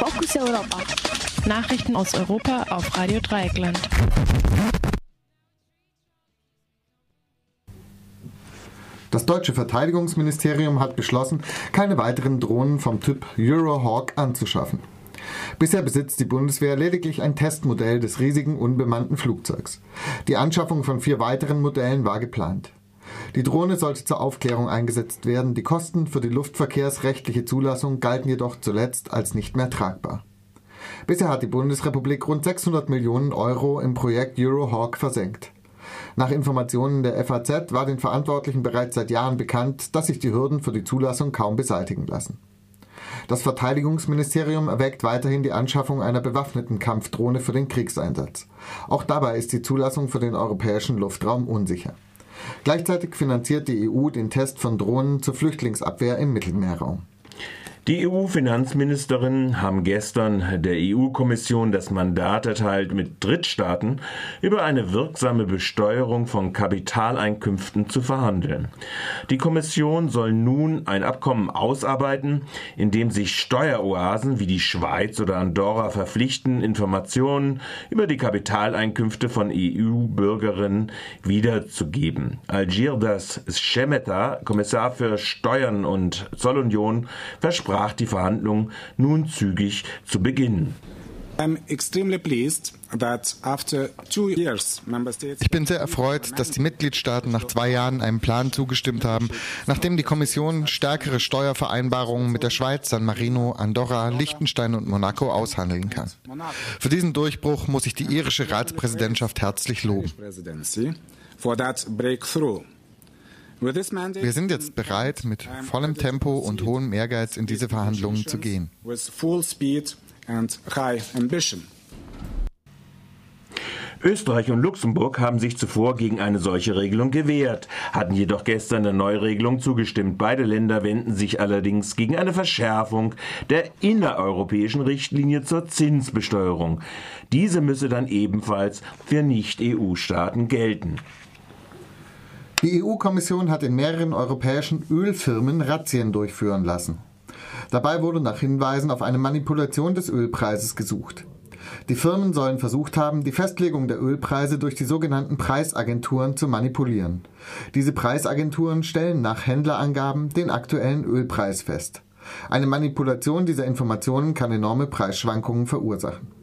Fokus Europa. Nachrichten aus Europa auf Radio Dreieckland. Das deutsche Verteidigungsministerium hat beschlossen, keine weiteren Drohnen vom Typ Eurohawk anzuschaffen. Bisher besitzt die Bundeswehr lediglich ein Testmodell des riesigen unbemannten Flugzeugs. Die Anschaffung von vier weiteren Modellen war geplant. Die Drohne sollte zur Aufklärung eingesetzt werden. Die Kosten für die luftverkehrsrechtliche Zulassung galten jedoch zuletzt als nicht mehr tragbar. Bisher hat die Bundesrepublik rund 600 Millionen Euro im Projekt Eurohawk versenkt. Nach Informationen der FAZ war den Verantwortlichen bereits seit Jahren bekannt, dass sich die Hürden für die Zulassung kaum beseitigen lassen. Das Verteidigungsministerium erwägt weiterhin die Anschaffung einer bewaffneten Kampfdrohne für den Kriegseinsatz. Auch dabei ist die Zulassung für den europäischen Luftraum unsicher. Gleichzeitig finanziert die EU den Test von Drohnen zur Flüchtlingsabwehr im Mittelmeerraum. Die EU-Finanzministerinnen haben gestern der EU-Kommission das Mandat erteilt, mit Drittstaaten über eine wirksame Besteuerung von Kapitaleinkünften zu verhandeln. Die Kommission soll nun ein Abkommen ausarbeiten, in dem sich Steueroasen wie die Schweiz oder Andorra verpflichten, Informationen über die Kapitaleinkünfte von EU-Bürgerinnen wiederzugeben. Algirdas Schemeta, Kommissar für Steuern und Zollunion, versprach versprach, die Verhandlungen nun zügig zu beginnen. Ich bin sehr erfreut, dass die Mitgliedstaaten nach zwei Jahren einem Plan zugestimmt haben, nachdem die Kommission stärkere Steuervereinbarungen mit der Schweiz, San Marino, Andorra, Liechtenstein und Monaco aushandeln kann. Für diesen Durchbruch muss ich die irische Ratspräsidentschaft herzlich loben. Wir sind jetzt bereit, mit vollem Tempo und hohem Ehrgeiz in diese Verhandlungen zu gehen. Österreich und Luxemburg haben sich zuvor gegen eine solche Regelung gewehrt, hatten jedoch gestern der Neuregelung zugestimmt. Beide Länder wenden sich allerdings gegen eine Verschärfung der innereuropäischen Richtlinie zur Zinsbesteuerung. Diese müsse dann ebenfalls für Nicht-EU-Staaten gelten. Die EU-Kommission hat in mehreren europäischen Ölfirmen Razzien durchführen lassen. Dabei wurde nach Hinweisen auf eine Manipulation des Ölpreises gesucht. Die Firmen sollen versucht haben, die Festlegung der Ölpreise durch die sogenannten Preisagenturen zu manipulieren. Diese Preisagenturen stellen nach Händlerangaben den aktuellen Ölpreis fest. Eine Manipulation dieser Informationen kann enorme Preisschwankungen verursachen.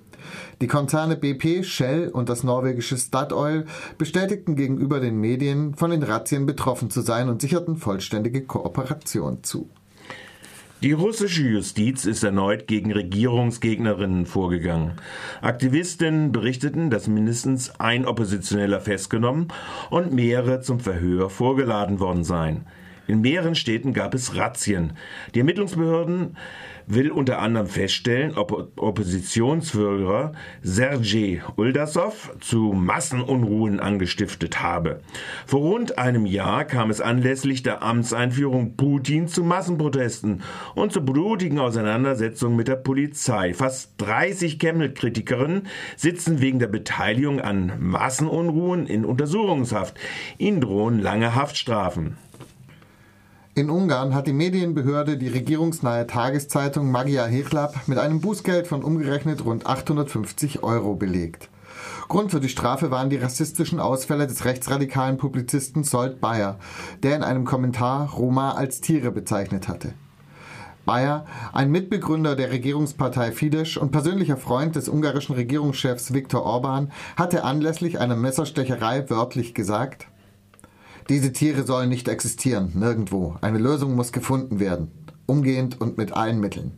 Die Konzerne BP, Shell und das norwegische Statoil bestätigten gegenüber den Medien, von den Razzien betroffen zu sein und sicherten vollständige Kooperation zu. Die russische Justiz ist erneut gegen Regierungsgegnerinnen vorgegangen. Aktivistinnen berichteten, dass mindestens ein Oppositioneller festgenommen und mehrere zum Verhör vorgeladen worden seien. In mehreren Städten gab es Razzien. Die Ermittlungsbehörden will unter anderem feststellen, ob Oppositionsführer Sergei Uldasov zu Massenunruhen angestiftet habe. Vor rund einem Jahr kam es anlässlich der Amtseinführung Putin zu Massenprotesten und zu blutigen Auseinandersetzungen mit der Polizei. Fast 30 Kreml-Kritikerinnen sitzen wegen der Beteiligung an Massenunruhen in Untersuchungshaft. Ihnen drohen lange Haftstrafen. In Ungarn hat die Medienbehörde die regierungsnahe Tageszeitung Magia Hechlap mit einem Bußgeld von umgerechnet rund 850 Euro belegt. Grund für die Strafe waren die rassistischen Ausfälle des rechtsradikalen Publizisten Solt Bayer, der in einem Kommentar Roma als Tiere bezeichnet hatte. Bayer, ein Mitbegründer der Regierungspartei Fidesz und persönlicher Freund des ungarischen Regierungschefs Viktor Orban, hatte anlässlich einer Messerstecherei wörtlich gesagt, diese Tiere sollen nicht existieren, nirgendwo. Eine Lösung muss gefunden werden. Umgehend und mit allen Mitteln.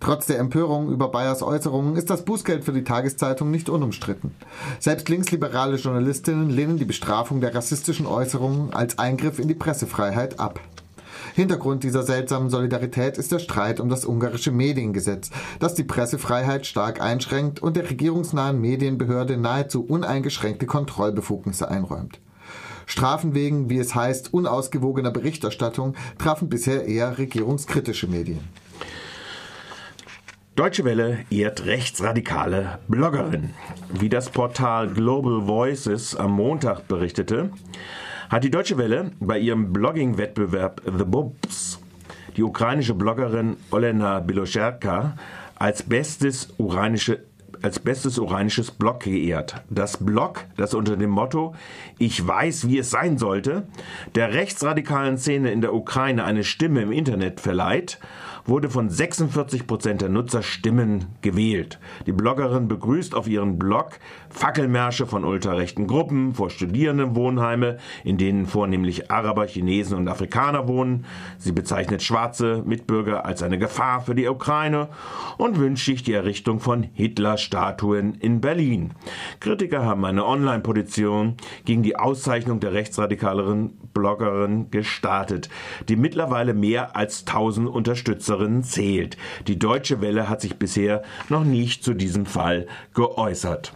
Trotz der Empörung über Bayers Äußerungen ist das Bußgeld für die Tageszeitung nicht unumstritten. Selbst linksliberale Journalistinnen lehnen die Bestrafung der rassistischen Äußerungen als Eingriff in die Pressefreiheit ab. Hintergrund dieser seltsamen Solidarität ist der Streit um das ungarische Mediengesetz, das die Pressefreiheit stark einschränkt und der regierungsnahen Medienbehörde nahezu uneingeschränkte Kontrollbefugnisse einräumt. Strafen wegen, wie es heißt, unausgewogener Berichterstattung trafen bisher eher regierungskritische Medien. Deutsche Welle ehrt rechtsradikale Bloggerin. Wie das Portal Global Voices am Montag berichtete, hat die Deutsche Welle bei ihrem Blogging-Wettbewerb The Bubs die ukrainische Bloggerin Olena Biloscherka als bestes uranische als bestes uranisches Blog geehrt. Das Blog, das unter dem Motto Ich weiß, wie es sein sollte, der rechtsradikalen Szene in der Ukraine eine Stimme im Internet verleiht wurde von 46 Prozent der Nutzer Stimmen gewählt. Die Bloggerin begrüßt auf ihren Blog Fackelmärsche von ultrarechten Gruppen vor Studierendenwohnheime, in denen vornehmlich Araber, Chinesen und Afrikaner wohnen. Sie bezeichnet schwarze Mitbürger als eine Gefahr für die Ukraine und wünscht sich die Errichtung von Hitler-Statuen in Berlin. Kritiker haben eine Online-Petition gegen die Auszeichnung der rechtsradikaleren Bloggerin gestartet, die mittlerweile mehr als 1000 Unterstützer Nutzerinnen zählt. Die Deutsche Welle hat sich bisher noch nicht zu diesem Fall geäußert.